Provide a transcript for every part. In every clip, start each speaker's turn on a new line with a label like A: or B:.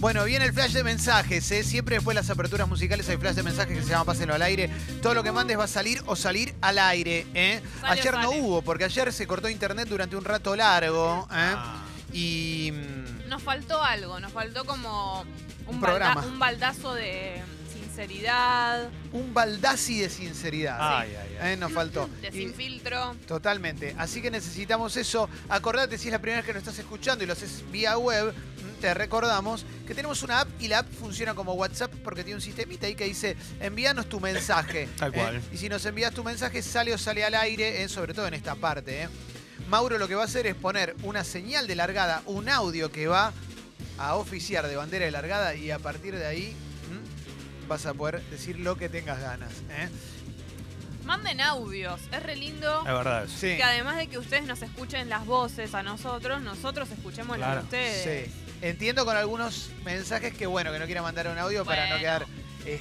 A: Bueno, viene el flash de mensajes, ¿eh? Siempre después de las aperturas musicales hay flash de mensajes que se llama Pásenlo al aire. Todo lo que mandes va a salir o salir al aire, ¿eh?
B: Sale
A: ayer no hubo, porque ayer se cortó internet durante un rato largo, ¿eh?
C: Ah.
A: Y...
B: Nos faltó algo, nos faltó como un,
A: Un
B: balda-
A: programa.
B: un baldazo de sinceridad,
A: Un baldazi de sinceridad.
C: Ay, ay, ay.
A: ¿eh? Nos faltó.
B: de
A: Y-
B: sin filtro.
A: Totalmente. Así que necesitamos eso. Acordate, si es la primera vez que nos estás escuchando y lo haces vía web, te recordamos que tenemos una app y la app funciona como WhatsApp porque tiene un sistemita ahí que dice envíanos tu mensaje.
C: Tal
A: ¿eh?
C: cual.
A: Y si nos envías tu mensaje, sale o sale al aire, ¿eh? sobre todo en esta parte. ¿eh? Mauro lo que va a hacer es poner una señal de largada, un audio que va a oficiar de bandera de largada y a partir de ahí vas a poder decir lo que tengas ganas. ¿eh?
B: Manden audios, es re lindo.
C: Es verdad.
A: Sí.
B: Que además de que ustedes nos escuchen las voces a nosotros, nosotros escuchemos las
C: Claro.
B: de ustedes.
A: Sí. Entiendo con algunos mensajes que bueno, que no quieran mandar un audio para no quedar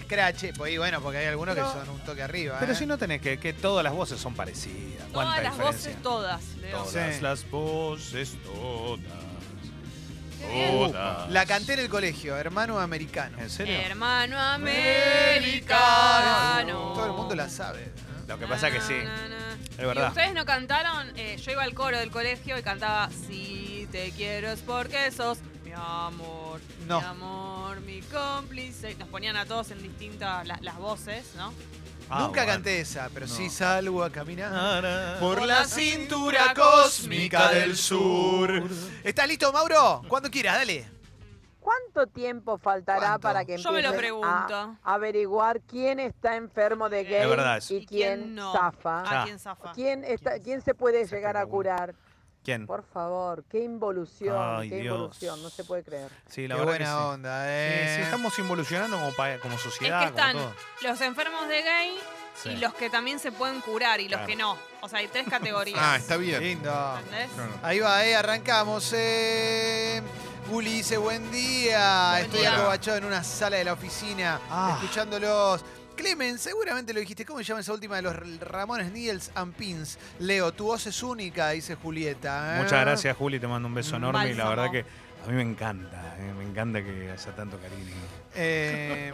A: scratch. Pues y bueno, porque hay algunos
C: Pero-
A: que son un toque arriba.
C: Pero
A: ¿eh?
C: si no tenés que, que todas las voces son parecidas. ¿Cuánta
B: Todas las
C: diferencia?
B: voces, todas. Leo.
C: Todas
A: Sí.
C: las voces, todas. Todas.
A: La canté en el colegio, hermano americano.
C: ¿En serio?
B: Hermano americano.
A: Todo el mundo la sabe. ¿eh?
C: Lo que pasa que sí.
B: Na, na, na.
C: Es
B: Y
C: verdad.
B: ustedes no cantaron, eh, yo iba al coro del colegio y cantaba Si te quiero es porque sos amor,
A: No.
B: mi amor, mi cómplice. Nos ponían a todos en distintas la- las voces, ¿no?
C: Ah,
A: Nunca
C: bueno.
A: canté esa, pero sí
C: No.
A: salgo a caminar.
C: Por
B: Por
C: la
B: la
C: cintura cósmica del sur.
A: ¿Estás listo, Mauro? Cuando quieras, dale.
D: ¿Cuánto tiempo faltará
A: ¿Cuánto?
D: para que
B: Yo me lo pregunto.
D: a averiguar quién está enfermo de gay y
B: ¿Y
D: quién,
B: quién no?
D: zafa?
C: Ya.
B: ¿A quién zafa?
D: ¿Quién, está, ¿Quién se puede
C: Se
D: llegar a curar?
C: ¿Quién?
D: Por favor, qué involución,
C: Ay,
D: qué
C: Dios.
D: involución, no se puede creer.
C: Sí, la
A: Qué buena
C: que sí.
A: onda,
C: Sí,
A: ¿eh?
C: sí, estamos involucionando como, pa- como
B: Es
C: sociedad,
B: que están
C: como todo.
B: los enfermos de gay
C: Sí.
B: y los que también se pueden curar y los
C: Claro.
B: que no. O sea, hay tres categorías.
E: Ah, está bien.
A: Lindo.
B: ¿Entendés?
A: Ahí va, eh, arrancamos. Eh. Guli dice, buen día.
B: Buen
A: Estoy
B: día.
A: acobachado en una sala de la oficina,
C: Ah.
A: escuchándolos. Clemen, seguramente lo dijiste. ¿Cómo se llama esa última de los Ramones Needles and Pins? Leo, tu voz es única, dice Julieta. ¿eh?
C: Muchas gracias, Juli. Te mando un beso enorme. Y la verdad que a mí me encanta. eh, me encanta que haya tanto cariño.
A: Eh,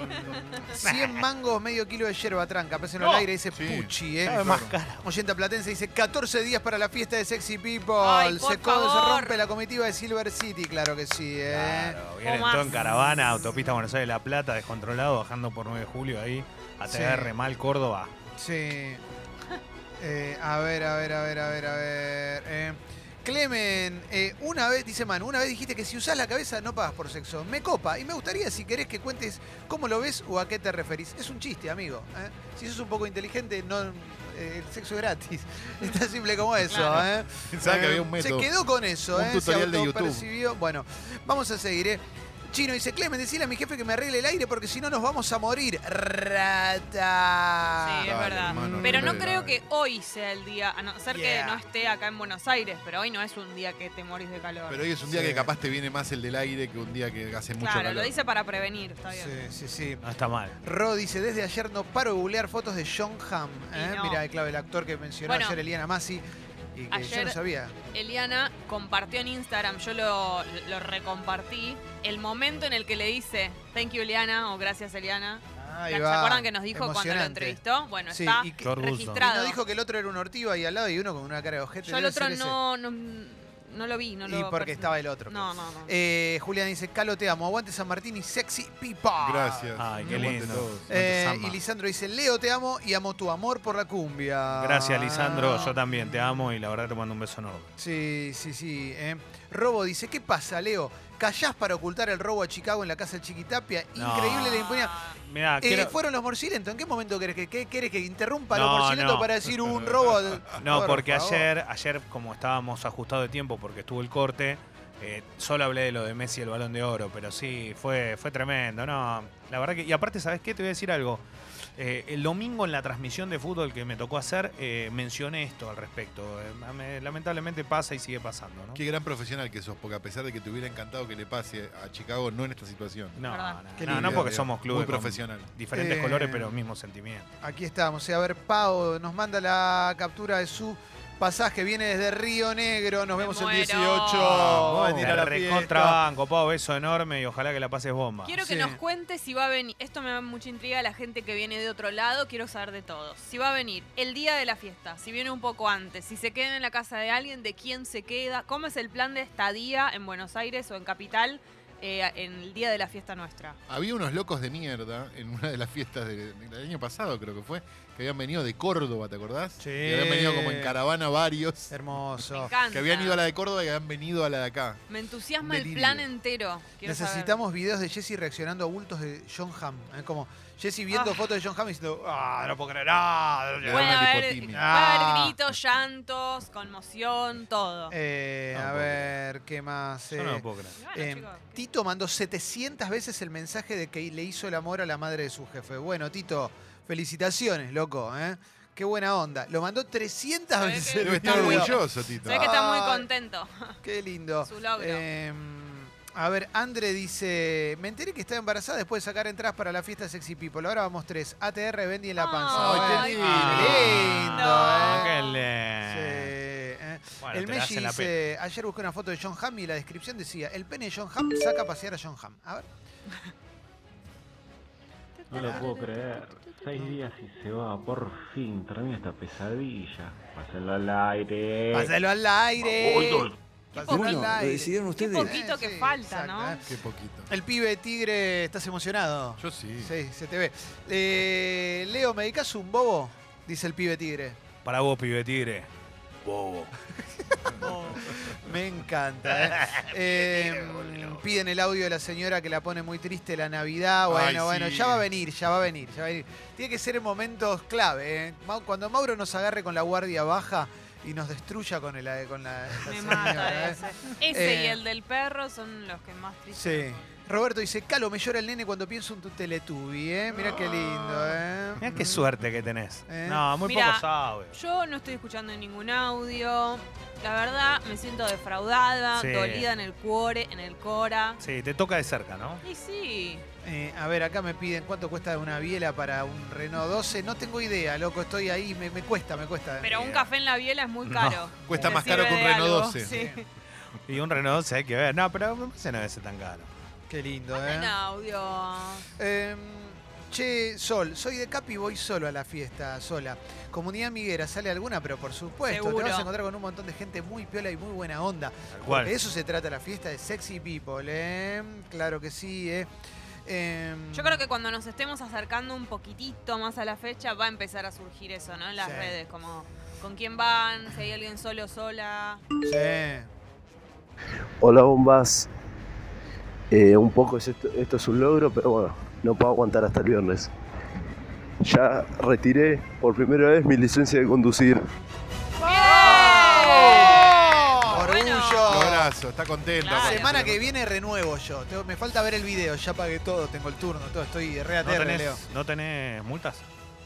A: 100 mangos, medio kilo de yerba tranca. Pésenlo al
C: No.
A: aire, dice
E: Sí.
A: Puchi. ¿eh?
C: Más cara.
A: Oyenta Platense dice 14 días para la fiesta de Sexy People.
B: Ay, por
A: se, co- se
B: favor.
A: rompe la comitiva de Silver City, claro que sí. ¿eh?
C: Claro, vienen todo en caravana, autopista Buenos Aires La Plata, descontrolado, bajando por 9 de julio ahí, ATR,
A: Sí.
C: mal Córdoba.
A: Sí. Eh, a ver, a ver, a ver, a ver, a ver. Eh, Clemen, eh, una vez, dice Manu, una vez dijiste que si usás la cabeza no pagas por sexo. Me copa y me gustaría si querés que cuentes cómo lo ves o a qué te referís. Es un chiste, amigo. ¿eh? Si sos un poco inteligente, no, eh, el sexo es gratis. Es tan simple como eso.
B: Claro.
E: Pensaba que había un método.
A: Se quedó con eso.
E: Un tutorial
A: Se
E: de YouTube.
A: Bueno, vamos a seguir. ¿Eh? Chino dice, Clemen, decile a mi jefe que me arregle el aire porque si no nos vamos a morir. Rata.
B: Sí, es
E: Dale,
B: verdad.
E: hermano,
B: pero no creo que hoy sea el día, a no ser
A: Yeah.
B: que no esté acá en Buenos Aires, pero hoy no es un día que te morís de calor.
E: Pero hoy es un día
A: Sí.
E: que capaz te viene más el del aire que un día que hace mucho
B: claro,
E: calor.
B: lo dice para prevenir, está bien.
A: Sí, sí, sí.
C: No está mal.
A: Ro dice, desde ayer no paro de googlear fotos de John Hamm. ¿eh?
B: Y no.
A: Mira, claro, el actor que mencionó
B: Bueno,
A: ayer Eliana Massi. Y que yo
B: ayer-
A: no sabía.
B: Eliana compartió en Instagram, yo lo, lo recompartí, el momento en el que le dice thank you Eliana o gracias Eliana.
A: Ahí
B: ¿Se
A: va.
B: acuerdan que nos dijo cuando lo entrevistó? Bueno,
A: Sí,
B: está
A: y que-
C: Qué orgullo.
A: Y
B: registrado.
A: no dijo que el otro era un ortigo ahí al lado y uno con una cara de ojete.
B: yo el otro no, no lo vi, no lo
A: y porque estaba el otro.
B: No, no, no.
A: Eh, Julián dice, Calo, te amo. Aguante San Martín y sexy people.
E: Gracias.
C: Ay, qué
E: Aguante
C: lindo.
E: todos.
A: Eh,
C: Samba.
A: y Lisandro dice, Leo, te amo y amo tu amor por la cumbia.
C: Gracias, Lisandro. Yo también te amo y la verdad te mando un beso enorme.
A: Sí, sí, sí. eh. Robo dice, ¿qué pasa, Leo? ¿Callás para ocultar el robo a Chicago en la casa de Chiquitapia?
C: No.
A: Increíble la impunidad.
C: Mirá,
A: Eh,
C: quiero-
A: ¿Fueron los morcilentos? ¿En qué momento querés que, qué querés que interrumpa a los
C: No,
A: morcilentos
C: no.
A: para decir un robo?
C: No,
A: Por
C: porque
A: favor.
C: ayer, ayer, como estábamos ajustados de tiempo porque estuvo el corte, eh, solo hablé de lo de Messi y el balón de oro, pero sí, fue, fue tremendo, ¿no? La verdad que. Y aparte, ¿sabes qué? Te voy a decir algo. Eh, el domingo en la transmisión de fútbol que me tocó hacer, eh, mencioné esto al respecto. Eh, me- lamentablemente pasa y sigue pasando, ¿no?
E: Qué gran profesional que sos, porque a pesar de que te hubiera encantado que le pase a Chicago, no en esta situación.
C: No, no, no, no porque somos clubes
E: profesional.
C: diferentes
A: Eh,
C: colores, pero mismo sentimiento.
A: Aquí estamos. A ver, Pau nos manda la captura de su Pasaje viene desde Río Negro. Nos
B: Me
A: vemos el
B: muero.
A: 18.
C: Vamos,
A: Va a la
C: recontrabanco, Pau, beso enorme y ojalá que la pases bomba.
B: Quiero que
A: Sí.
B: nos cuente si va a venir. Esto me da mucha intriga a la gente que viene de otro lado. Quiero saber de todos. Si va a venir el día de la fiesta, si viene un poco antes, si se queda en la casa de alguien, de quién se queda, cómo es el plan de estadía en Buenos Aires o en Capital eh, en el día de la fiesta nuestra.
E: Había unos locos de mierda en una de las fiestas de- del año pasado, creo que fue, que habían venido de Córdoba, ¿te acordás?
A: Sí.
E: Que habían venido como en caravana varios.
B: Me
A: Hermoso.
B: encanta.
E: Que habían ido a la de Córdoba y habían venido a la de acá.
B: Me entusiasma el plan entero. Quiero saber.
A: Necesitamos videos de Jesse reaccionando a bultos de John Hamm. ¿eh? Como Jesse viendo
B: Ah.
A: fotos de John Hamm y diciendo, ah, no puedo creer nada.
E: Le da
B: Puede haber,
A: Ah.
B: gritos, llantos, conmoción, todo.
A: Eh, a
E: Tampoco.
A: ver, ¿qué más?
C: Yo no
A: Eh,
C: lo puedo creer.
B: Bueno,
A: eh,
B: chicos.
A: Tito mandó 700 veces el mensaje de que le hizo el amor a la madre de su jefe. Bueno, Tito, felicitaciones, loco. ¿eh? Qué buena onda. Lo mandó 300
B: Se ve
A: veces.
E: Debe
B: Está
E: estar orgulloso, Tito.
B: Ve que está muy contento.
A: Qué lindo.
B: Su logro.
A: A ver, Andre dice, me enteré que estaba embarazada después de sacar entradas para la fiesta Sexy People. Ahora vamos tres. ATR, Bendy en la panza.
E: Ay, qué
A: Bueno,
E: lindo.
A: lindo,
C: Ah,
A: ¿eh?
C: qué
A: Sí. ¿eh?
C: Bueno,
A: el Messi dice, ayer busqué una foto de John Hamm y la descripción decía, el pene de John Hamm saca a pasear a John Hamm. A ver.
F: No lo puedo creer. Seis días y se va. Por fin. Termina esta pesadilla. Pásenlo al aire.
A: Pásalo al aire.
G: Bueno,
A: al
G: lo decidieron
B: Qué
G: ustedes.
B: poquito que falta, ¿no?
A: ¿eh?
E: Qué poquito.
A: El pibe tigre, ¿estás emocionado?
E: Yo sí.
A: Sí, se te ve. Eh, Leo, ¿me dedicas un bobo? Dice el pibe tigre.
C: Para vos, pibe tigre. Bobo.
A: Me encanta. ¿eh? Eh, piden el audio de la señora que la pone muy triste la Navidad. Bueno,
E: Ay,
A: bueno,
E: sí.
A: ya va a venir, ya va a venir, ya va a venir. Tiene que ser en momentos clave. ¿eh? Mau- Cuando Mauro nos agarre con la guardia baja y nos destruya con, el, con la, la
B: Me
A: señora,
B: mata
A: ¿eh?
B: ese. Ese
A: Eh,
B: y el del perro son los que más tristes.
A: Sí. Roberto dice, Calo, me llora el nene cuando pienso en tu Teletubby, ¿eh? Mira qué lindo, ¿eh?
C: Mirá qué suerte que tenés.
A: Eh.
C: No, muy
B: Mirá,
C: poco sabe.
B: Yo no estoy escuchando ningún audio. La verdad, me siento defraudada,
C: Sí.
B: dolida en el cuore, en el cora.
C: Sí, te toca de cerca, ¿no?
B: Y sí.
A: Eh, a ver, acá me piden cuánto cuesta una biela para un Renault 12. No tengo idea, loco, estoy ahí, me, me cuesta, me cuesta.
B: Pero un café en la biela es muy
C: No,
B: caro.
E: Cuesta
B: ¿Te
E: más caro que un Renault
B: algo?
E: 12.
B: Sí.
C: Y un Renault 12 hay que ver. No, pero me parece no debe ser tan caro.
A: Qué lindo, ¿eh?
B: audio.
A: Em, che, Sol, soy de Capi y voy solo a la fiesta, sola. Comunidad Miguera, ¿sale alguna? Pero por supuesto,
B: Seguro.
A: te vas a encontrar con un montón de gente muy piola y muy buena onda. De eso se trata la fiesta de Sexy People, ¿eh? Claro que sí, ¿eh? Em,
B: Yo creo que cuando nos estemos acercando un poquitito más a la fecha va a empezar a surgir eso, ¿no? En las
A: Sí.
B: redes, como con quién van, si hay alguien solo o sola.
A: Sí.
H: Hola bombas. Eh, un poco es esto, esto es un logro, pero bueno, no puedo aguantar hasta el viernes. Ya retiré por primera vez mi licencia de conducir.
E: Está contento.
B: Claro.
E: aparte.
A: Semana que viene renuevo yo. Tengo- me falta ver el video, ya pagué todo, tengo el turno, todo, estoy re
C: ¿No
A: ATR, Leo.
C: tenés, ¿No tenés multas?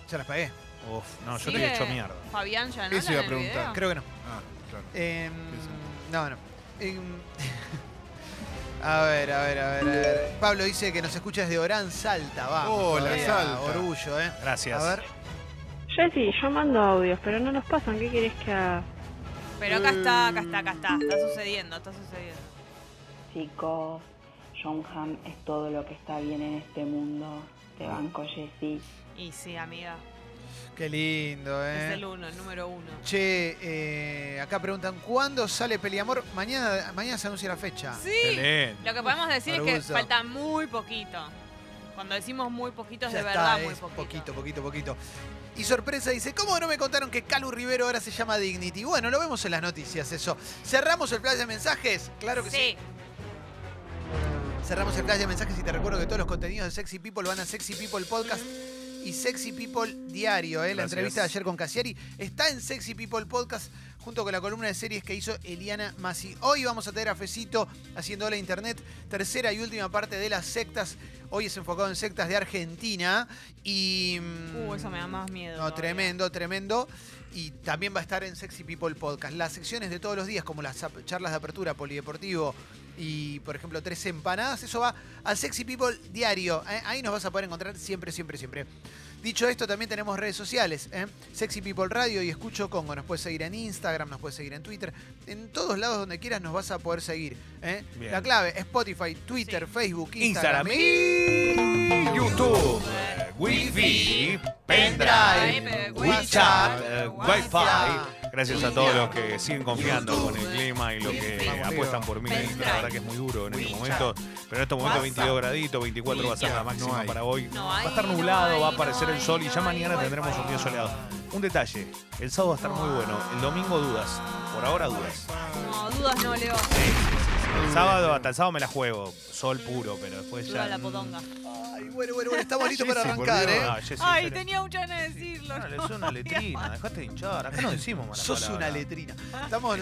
A: Ya las pagué.
C: Uf, no, yo te
B: ¿Sigue
C: he hecho mierda.
B: Fabián ya no
E: Eso iba a
B: en el
E: preguntar.
B: video?
A: Creo que no.
E: Ah, claro.
A: Em,
E: Eso.
A: no, no. Em, a ver, a ver, a ver, a ver. Pablo dice que nos escucha desde Orán, Salta. Vamos.
E: Hola, Salta.
A: Orgullo, ¿eh?
C: Gracias.
A: A ver.
I: Jessy, yo mando audios, pero no los pasan. ¿Qué querés que haga?
B: Pero acá está, acá está, acá está. Está sucediendo, está sucediendo.
J: Chicos, John Hamm es todo lo que está bien en este mundo. Te banco, Jessy.
B: Y sí, amiga.
A: Qué lindo,
B: Es
A: ¿eh?
B: el uno, el número uno.
A: Che, eh, acá preguntan, ¿cuándo sale Peliamor? Mañana, mañana se anuncia la fecha.
B: Sí. Lo que podemos decir es que
A: Orgullo.
B: falta muy poquito. Cuando decimos muy poquito es
A: Ya
B: de
A: está,
B: verdad muy
A: es
B: poquito.
A: poquito, poquito, poquito. Y sorpresa dice, ¿cómo no me contaron que Calu Rivero ahora se llama Dignity? Bueno, lo vemos en las noticias eso. ¿Cerramos el flash de mensajes? Claro que sí. Cerramos el flash de mensajes y te recuerdo que todos los contenidos de Sexy People van a Sexy People Podcast y Sexy People Diario. ¿eh? La entrevista de ayer con Cassiari está en Sexy People Podcast junto con la columna de series que hizo Eliana Masi. Hoy vamos a tener a Fecito haciendo la internet, tercera y última parte de las sectas. Hoy es enfocado en sectas de Argentina y... mm,
B: Uh, eso me da más miedo.
A: no,
B: todavía.
A: tremendo, tremendo. Y también va a estar en Sexy People Podcast. Las secciones de todos los días, como las charlas de apertura, polideportivo, y, por ejemplo, tres empanadas, eso va al Sexy People Diario. ¿eh? Ahí nos vas a poder encontrar siempre, siempre, siempre. Dicho esto, también tenemos redes sociales, ¿eh? Sexy People Radio y Escucho Congo. Nos puedes seguir en Instagram, nos puedes seguir en Twitter. En todos lados donde quieras nos vas a poder seguir. ¿eh? La clave, Spotify, Twitter,
B: Sí.
A: Facebook,
C: Instagram
A: Instagram.
C: y YouTube, Wi-Fi, pendrive,
B: WhatsApp.
C: Wi-Fi. Gracias a todos los que siguen confiando con el clima y los que apuestan por mí. La verdad que es muy duro en estos
A: WeChat.
C: momentos. Pero en estos momentos 22 graditos, 24 va a ser la máxima para hoy. Va a estar nublado, va a aparecer el sol y ya mañana tendremos un día soleado. Un detalle, el sábado va a estar muy bueno, el domingo dudas. Por ahora dudas.
B: No, dudas no, Leo.
C: El sábado, hasta el sábado me la juego, sol puro, pero después ya...
B: la.
A: Ay, bueno, bueno, bueno, estamos listos para
E: Jessy, por
A: arrancar,
E: Dios.
A: ¿eh?
C: Ah, Jessy,
B: Ay, tenía muchas ganas de decirlo.
C: Dale,
B: no
C: sos una letrina, dejate de hinchar. Acá no decimos malas
A: Sos una
C: palabras.
A: letrina. Estamos.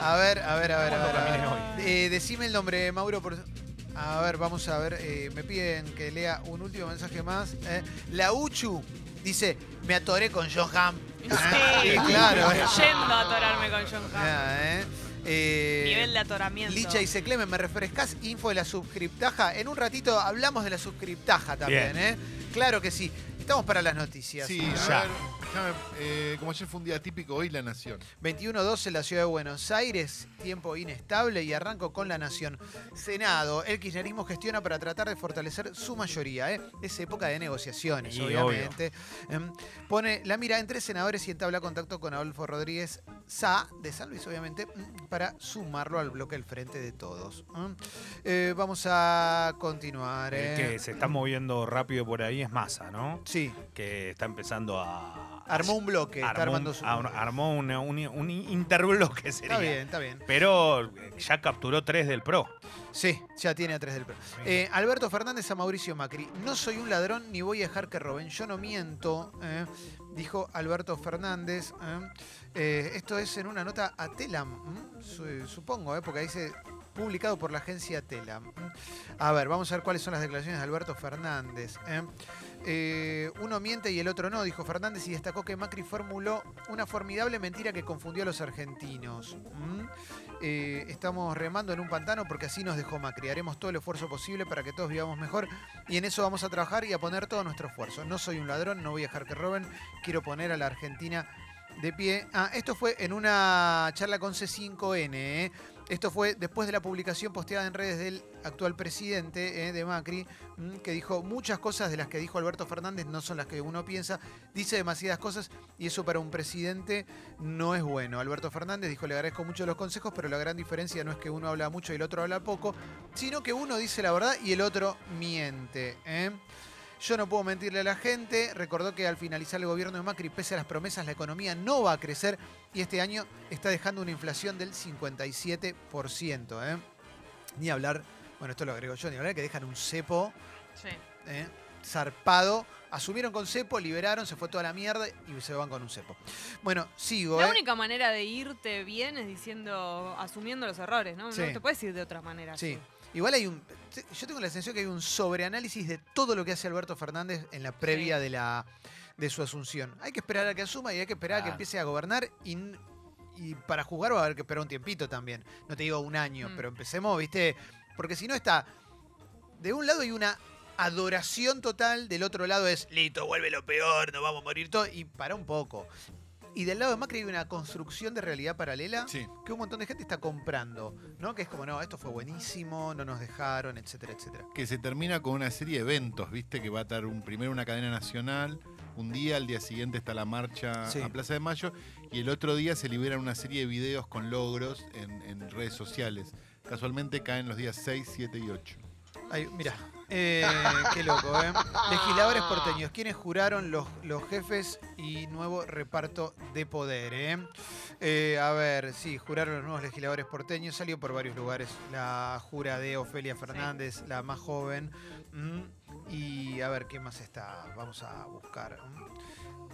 A: A ver, a ver, a ver, a ver. a. Eh, decime el nombre, Mauro. Por... A ver, vamos a ver. eh, me piden que lea un último mensaje más. eh. La Uchu dice: Me atoré con Johan. Ah,
B: Sí.
A: sí, claro. eh.
B: Yendo a atorarme con John Hamm.
A: Ah, eh. Eh,
B: Nivel de atoramiento.
A: Licha dice, Clemen, ¿me refrescás info de la subscriptaja? En un ratito hablamos de la subscriptaja también,
C: Bien.
A: ¿eh? Claro que sí. Estamos para las noticias.
E: Sí,
C: Ya.
E: ver, déjame, eh, como ayer fue un día típico, hoy La Nación.
A: 21-12 en la ciudad de Buenos Aires, tiempo inestable y arranco con la Nación. Senado, el kirchnerismo gestiona para tratar de fortalecer su mayoría. ¿eh? Es época de negociaciones, obviamente. Em, pone la mira entre senadores y entabla contacto con Adolfo Rodríguez Sá, de San Luis, obviamente, mm, para sumarlo al bloque del Frente de Todos. ¿eh? Vamos a continuar.
C: El
A: ¿eh?
C: que se está moviendo rápido por ahí es Massa, ¿no?
A: Sí,
C: Que está empezando a.
A: armó un bloque, está armando su...
C: ar- armó un, un interbloque, sería.
A: Está bien, está bien.
C: Pero eh, ya capturó tres del PRO.
A: Sí, ya tiene a tres del PRO. Eh, Alberto Fernández a Mauricio Macri. No soy un ladrón ni voy a dejar que roben. Yo no miento, eh, dijo Alberto Fernández. eh. Esto es en una nota a Telam, mm, su- supongo, eh, porque dice publicado por la agencia Telam. mm. A ver, vamos a ver cuáles son las declaraciones de Alberto Fernández. Eh. Uno miente y el otro no, dijo Fernández y destacó que Macri formuló una formidable mentira que confundió a los argentinos. ¿m? Eh, estamos remando en un pantano porque así nos dejó Macri. Haremos todo el esfuerzo posible para que todos vivamos mejor y en eso vamos a trabajar y a poner todo nuestro esfuerzo. No soy un ladrón, no voy a dejar que roben, quiero poner a la Argentina de pie. Ah, esto fue en una charla con C5N. ¿eh? Esto fue después de la publicación posteada en redes del actual presidente eh, de Macri, mm, que dijo muchas cosas de las que dijo Alberto Fernández no son las que uno piensa, dice demasiadas cosas y eso para un presidente no es bueno. Alberto Fernández dijo, le agradezco mucho los consejos, pero la gran diferencia no es que uno habla mucho y el otro habla poco, sino que uno dice la verdad y el otro miente. ¿eh? Yo no puedo mentirle a la gente. Recordó que al finalizar el gobierno de Macri, pese a las promesas, la economía no va a crecer y este año está dejando una inflación del 57%. ¿eh? Ni hablar, bueno, esto lo agrego yo, ni hablar que dejan un cepo
B: Sí.
A: ¿eh? zarpado. Asumieron con cepo, liberaron, se fue toda la mierda y se van con un cepo. Bueno, sigo.
B: La
A: ¿eh?
B: única manera de irte bien es diciendo, asumiendo los errores, ¿no?
A: Sí.
B: No te puedes ir de otra manera.
A: Sí. Igual hay un. Yo tengo la sensación que hay un sobreanálisis de todo lo que hace Alberto Fernández en la previa
B: Sí.
A: de la de su asunción. Hay que esperar a que asuma y hay que esperar a que empiece a gobernar y, para jugar va a haber que esperar un tiempito también. No te digo un año,
B: Mm.
A: pero empecemos, ¿viste? Porque si no está. De un lado hay una adoración total, del otro lado es listo, vuelve lo peor, nos vamos a morir todos. Y para un poco. Y del lado de Macri hay una construcción de realidad paralela
E: Sí.
A: que un montón de gente está comprando, ¿no? Que es como, no, esto fue buenísimo, no nos dejaron, etcétera, etcétera.
E: Que se termina con una serie de eventos, ¿viste? Que va a estar un, primero una cadena nacional, un día, al día siguiente está la marcha
A: Sí.
E: a Plaza de Mayo, y el otro día se liberan una serie de videos con logros en, en redes sociales. Casualmente caen los días 6, 7 y 8.
A: Ay, mira, eh, qué loco, ¿eh? Legisladores porteños, quienes juraron los, los jefes y nuevo reparto de poder, ¿eh? Eh, A ver, sí, juraron los nuevos legisladores porteños, salió por varios lugares la jura de Ofelia Fernández, la más joven. mm, Y a ver, ¿qué más está? Vamos a buscar.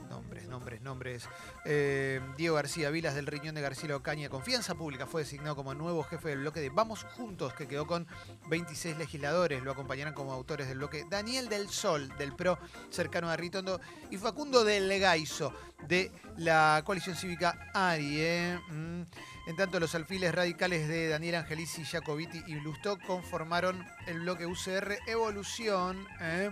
A: Nombres, nombres, nombres. Eh, Diego García Vilas del Riñón de García Ocaña. Confianza Pública fue designado como nuevo jefe del bloque de Vamos Juntos, que quedó con 26 legisladores. Lo acompañarán como autores del bloque Daniel del Sol, del PRO, cercano a Ritondo, y Facundo del Legaizo, de la coalición cívica ARIE. Mm. En tanto, los alfiles radicales de Daniel Angelici, Jacobiti y Lustó conformaron el bloque UCR Evolución. ¿eh?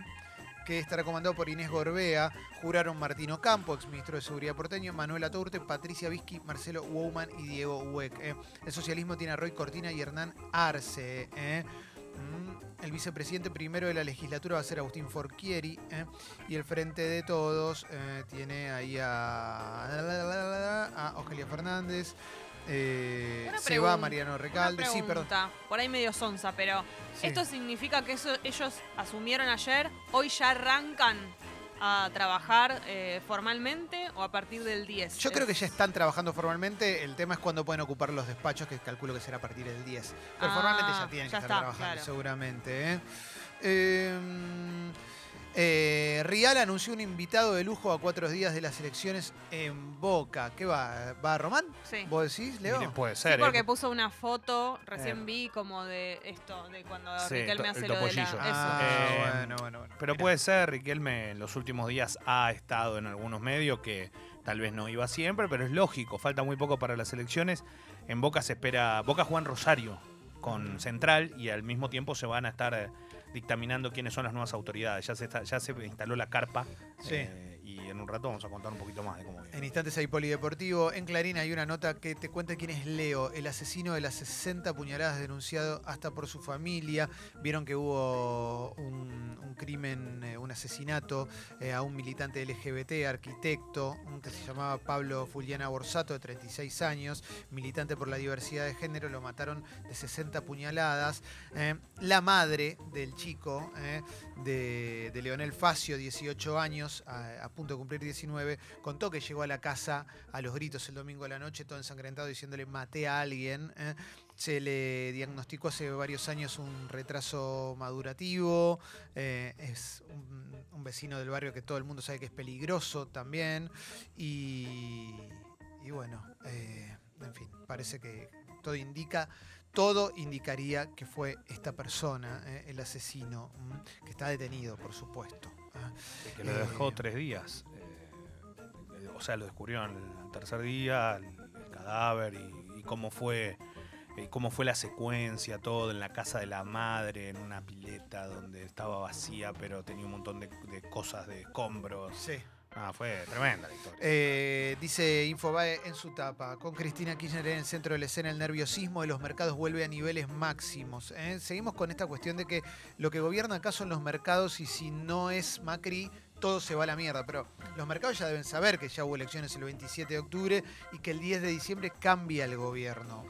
A: que estará comandado por Inés Gorbea, juraron Martino Campo, exministro de Seguridad porteño, Manuela Tourte, Patricia Vizqui, Marcelo Wouman y Diego Hueck. eh. El socialismo tiene a Roy Cortina y Hernán Arce. eh. Mm, El vicepresidente primero de la legislatura va a ser Agustín Forchieri eh, y el Frente de Todos eh, tiene ahí a, a Ogelia Fernández, eh,
B: Una
A: se va Mariano
B: Una
A: Recalde, sí, perdón.
B: Por ahí medio sonsa, pero
A: Sí.
B: ¿esto significa que eso ellos asumieron ayer, hoy ya arrancan a trabajar eh, formalmente o a partir del 10?
A: Yo creo que ya están trabajando formalmente. El tema es cuándo pueden ocupar los despachos, que calculo que será a partir del 10. Pero
B: Ah,
A: formalmente ya tienen
B: ya
A: que estar
B: está,
A: trabajando,
B: claro.
A: seguramente. ¿eh? Eh, eh, Rial anunció un invitado de lujo a cuatro días de las elecciones en Boca. ¿Qué va? ¿Va a Román?
B: Sí.
A: ¿Vos decís, Leo?
C: Mire, puede
B: Sí,
C: ser. ¿eh?
B: porque puso una foto, recién
C: Eh.
B: vi como de esto, de cuando
C: Sí,
B: Riquelme hace
C: el
B: lo de la... eso.
A: Ah,
C: Eh,
A: bueno, bueno, bueno.
C: Pero
A: Mirá.
C: puede ser, Riquelme en los últimos días ha estado en algunos medios que tal vez no iba siempre, pero es lógico, falta muy poco para las elecciones. En Boca se espera, Boca Juan Rosario con Central y al mismo tiempo se van a estar eh, dictaminando quiénes son las nuevas autoridades. Ya se, está- ya se instaló la carpa
A: Sí.
C: eh, en un rato vamos a contar un poquito más de cómo viene.
A: En instantes hay polideportivo. En Clarín hay una nota que te cuenta quién es Leo, el asesino de las 60 puñaladas denunciado hasta por su familia. Vieron que hubo un, crimen, eh, un asesinato eh, a un militante LGBT, arquitecto, que se llamaba Pablo Fuliana Borsato, de 36 años, militante por la diversidad de género. Lo mataron de 60 puñaladas. Eh, la madre del chico, de, de Leonel Facio, 18 años, a, a de cumplir 19, contó que llegó a la casa a los gritos el domingo de la noche, todo ensangrentado, diciéndole maté a alguien. eh. Se le diagnosticó hace varios años un retraso madurativo. eh, es un, vecino del barrio que todo el mundo sabe que es peligroso también. Y, bueno, eh, en fin, parece que todo indica. Todo indicaría que fue esta persona, el asesino, que está detenido, por supuesto.
C: Que lo dejó
A: Eh,
C: tres días. eh, eh, o sea, lo descubrieron el tercer día, el, el cadáver y, y cómo fue eh, cómo fue la secuencia, todo en la casa de la madre, en una pileta donde estaba vacía, pero tenía un montón de, de cosas, de escombros.
A: Sí.
C: Ah, fue tremenda la historia.
A: Eh, dice Infobae en su tapa, con Cristina Kirchner en el centro de la escena, el nerviosismo de los mercados vuelve a niveles máximos. ¿eh? Seguimos con esta cuestión de que lo que gobierna acá son los mercados y si no es Macri, todo se va a la mierda. Pero los mercados ya deben saber que ya hubo elecciones el 27 de octubre y que el 10 de diciembre cambia el gobierno.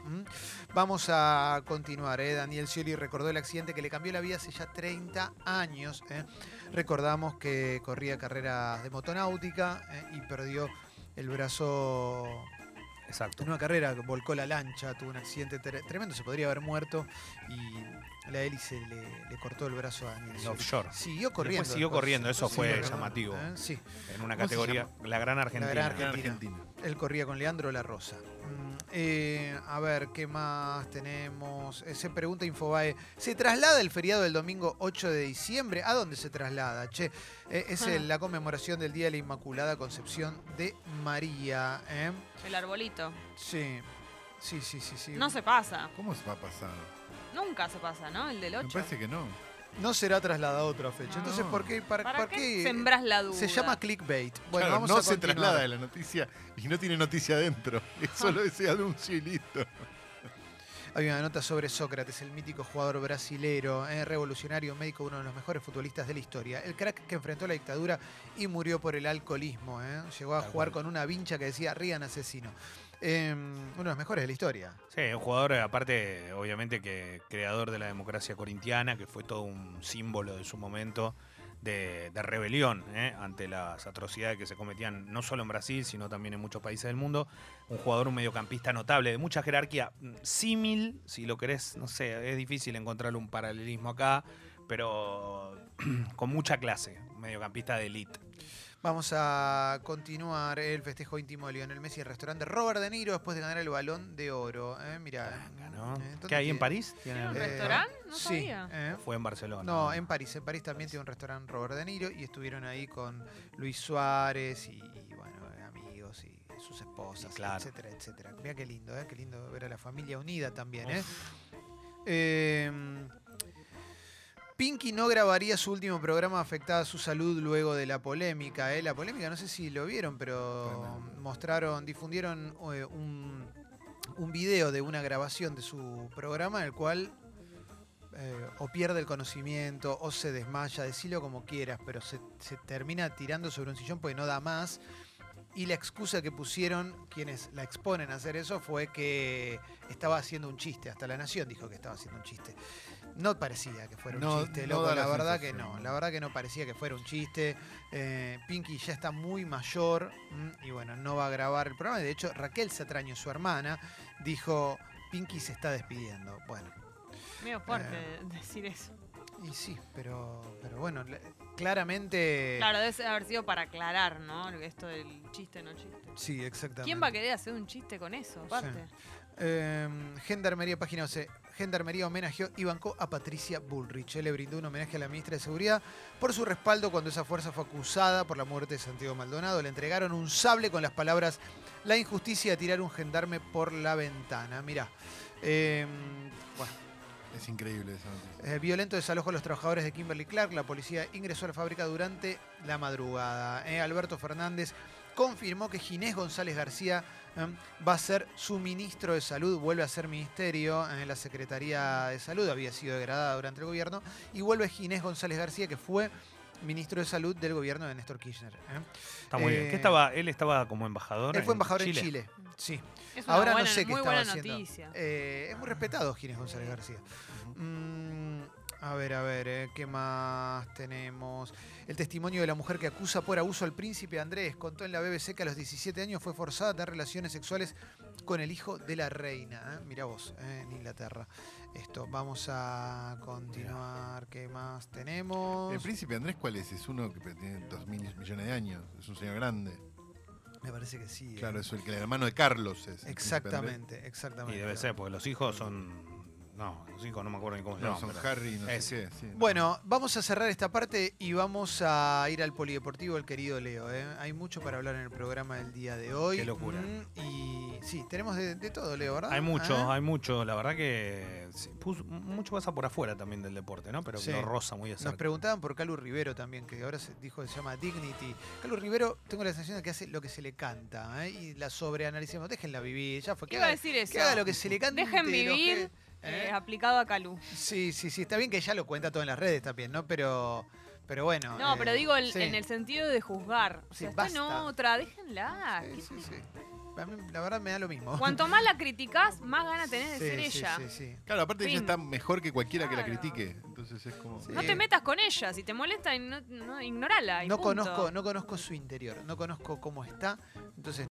A: Vamos a continuar. ¿eh? Daniel Scioli recordó el accidente que le cambió la vida hace ya 30 años. ¿eh? Recordamos que corría carreras de motonáutica eh, y perdió el brazo
C: Exacto.
A: en una carrera, volcó la lancha, tuvo un accidente tre- tremendo, se podría haber muerto y la hélice le, le cortó el brazo a Daniel
C: En offshore.
A: Siguió corriendo.
C: Después siguió
A: después,
C: corriendo, eso fue
A: corriendo,
C: llamativo.
A: ¿eh? Sí,
C: En una
A: ¿Cómo se
C: categoría, la Gran Argentina.
A: Gran
E: Gran
A: Argentina.
E: Argentina.
A: él corría con Leandro La Rosa. Eh, a ver, ¿qué más tenemos? Eh, se pregunta Infobae, ¿se traslada el feriado del domingo 8 de diciembre? ¿A dónde se traslada? Che, Eh, es el- la conmemoración del Día de la Inmaculada Concepción de María. ¿eh?
B: El arbolito.
A: Sí, sí, sí, sí. sí.
B: No se pasa.
E: ¿Cómo se va a pasar?
B: Nunca se pasa, ¿no? El del
E: Me
B: 8.
E: parece que no.
A: No será trasladado a otra fecha. Entonces. ¿por qué? ¿Para,
B: ¿Para
A: por
B: qué
A: qué?
B: sembrás la duda?
A: Se llama clickbait. Bueno,
E: Claro,
A: vamos
E: no
A: a
E: se
A: continuar.
E: traslada de la noticia y no tiene noticia adentro. Es solo ese anuncio y listo.
A: Hay una nota sobre Sócrates, el mítico jugador brasilero, eh, revolucionario, médico, uno de los mejores futbolistas de la historia. El crack que enfrentó la dictadura y murió por el alcoholismo. eh. Llegó a jugar con una vincha que decía Rían asesino. Eh, uno de los mejores de la historia.
C: Sí, un jugador, eh, aparte, obviamente, que creador de la democracia corintiana, que fue todo un símbolo de su momento de, rebelión ¿eh? ante las atrocidades que se cometían no solo en Brasil, sino también en muchos países del mundo. Un jugador, un mediocampista notable, de mucha jerarquía, mm, símil, si lo querés, no sé, es difícil encontrar un paralelismo acá, pero con mucha clase, mediocampista de elite.
A: Vamos a continuar el festejo íntimo de Lionel Messi en el restaurante Robert De Niro después de ganar el balón de oro. Eh, mirá.
C: ¿no?
A: Eh, ¿dónde
C: ¿Qué hay en? París?
B: ¿Tiene un
A: Eh,
B: restaurante? No
A: sí,
B: sabía.
A: eh.
C: Fue en Barcelona.
A: No, en París. En París también tiene un restaurante Robert De Niro y estuvieron ahí con Luis Suárez y, y, bueno, amigos y sus esposas,
C: Y claro.
A: etcétera, etcétera. Mira qué lindo, ¿eh? Qué lindo ver a la familia unida también, ¿eh? Eh, Pinky no grabaría su último programa afectada a su salud luego de la polémica. ¿eh? La polémica, no sé si lo vieron, pero mostraron, difundieron eh, un, un video de una grabación de su programa en el cual eh, o pierde el conocimiento o se desmaya, decilo como quieras, pero se, se termina tirando sobre un sillón porque no da más. Y la excusa que pusieron quienes la exponen a hacer eso fue que estaba haciendo un chiste. Hasta la Nación dijo que estaba haciendo un chiste. No parecía que fuera un
E: No,
A: chiste,
E: no
A: loco. la,
E: la
A: verdad que no. La verdad que no parecía que fuera un chiste. Eh, Pinky ya está muy mayor mm, y bueno, no va a grabar el programa. De hecho, Raquel Satraño, su hermana, dijo, Pinky se está despidiendo. Bueno,
B: Medio fuerte
A: Eh,
B: decir eso.
A: y sí, pero, pero bueno, la- claramente...
B: Claro, debe haber sido para aclarar, ¿no? Esto del chiste, no chiste.
A: Sí, exactamente.
B: ¿Quién va a querer hacer un chiste con eso? Aparte.
A: Eh, Gendarmería, página 11. Gendarmería homenajeó y bancó a Patricia Bullrich. Él le brindó un homenaje a la ministra de Seguridad por su respaldo cuando esa fuerza fue acusada por la muerte de Santiago Maldonado. Le entregaron un sable con las palabras la injusticia de tirar un gendarme por la ventana. Mirá. Eh, bueno,
E: Es increíble noticia.
A: eh, violento desalojo a los trabajadores de Kimberly Clark. La policía ingresó a la fábrica durante la madrugada. Eh, Alberto Fernández confirmó que Ginés González García eh, va a ser su ministro de Salud. Vuelve a ser ministerio en la Secretaría de Salud. Había sido degradada durante el gobierno. Y vuelve Ginés González García, que fue ministro de Salud del gobierno de Néstor Kirchner. eh.
C: Está muy bien.
A: Eh,
C: ¿Qué estaba? Él estaba como embajador.
A: Él fue embajador en Chile. Sí.
B: Es una
A: Ahora
B: buena-
A: no sé qué estaba haciendo. Eh, es muy respetado Ginés González García. Mm, a ver, a ver, eh, ¿qué más tenemos? El testimonio de la mujer que acusa por abuso al príncipe Andrés contó en la BBC que a los 17 años fue forzada a tener relaciones sexuales con el hijo de la reina. ¿eh? Mirá vos, eh, en Inglaterra. Esto, vamos a continuar. ¿Qué más tenemos?
E: ¿El príncipe Andrés cuál es? Es uno que tiene dos mil millones de años. Es un señor grande.
A: Me parece que sí. eh.
E: Claro, es el que el hermano de Carlos es. príncipe
A: Exactamente,
C: Y
A: exactamente.
C: debe ser, porque los hijos son. No, los hijos no me acuerdo ni cómo se llaman.
E: son
C: pero-
E: Harry, no
C: Ese.
E: sé qué. sí, no.
A: Bueno, vamos a cerrar esta parte y vamos a ir al polideportivo el querido Leo. ¿eh? Hay mucho para hablar en el programa del día de hoy.
C: Qué locura.
A: Mm, y sí, tenemos de, de todo, Leo, ¿verdad?
C: Hay mucho,
A: ¿Ah?
C: hay mucho. La verdad que sí, puso- mucho pasa por afuera también del deporte, ¿no? Pero
A: Sí.
C: lo rosa muy de
A: Nos
C: cerca.
A: preguntaban por Calu Rivero también, que ahora se dijo que se llama Dignity. Calu Rivero, tengo la sensación de que hace lo que se le canta. ¿eh? Y la sobreanalicemos. Déjenla vivir, ya fue. Que
B: Iba a
A: haga,
B: decir eso.
A: que haga lo que se le cante.
B: Dejen
A: que- ¿eh?
B: Eh, aplicado a Calú.
A: Sí, sí, sí. Está bien que ya lo cuenta todo en las redes también, ¿no? Pero, pero bueno.
B: No,
A: eh,
B: pero digo el-
A: sí.
B: en el sentido de juzgar. O
A: Sí,
B: sea, está en
A: basta.
B: otra, déjenla.
A: Sí,
B: ¿Qué
A: sí,
B: te-
A: sí. A mí, la verdad me da lo mismo.
B: Cuanto más la criticás, más ganas tenés de
A: Sí,
B: ser
A: sí,
B: ella.
A: sí, sí.
E: Claro, aparte ella
B: Fin.
E: está mejor que cualquiera que la critique. Entonces es como.
A: Sí.
B: No te metas con ella. Si te molesta, no, no, ignorala. y
A: No
B: punto.
A: conozco, no conozco su interior, no conozco cómo está, entonces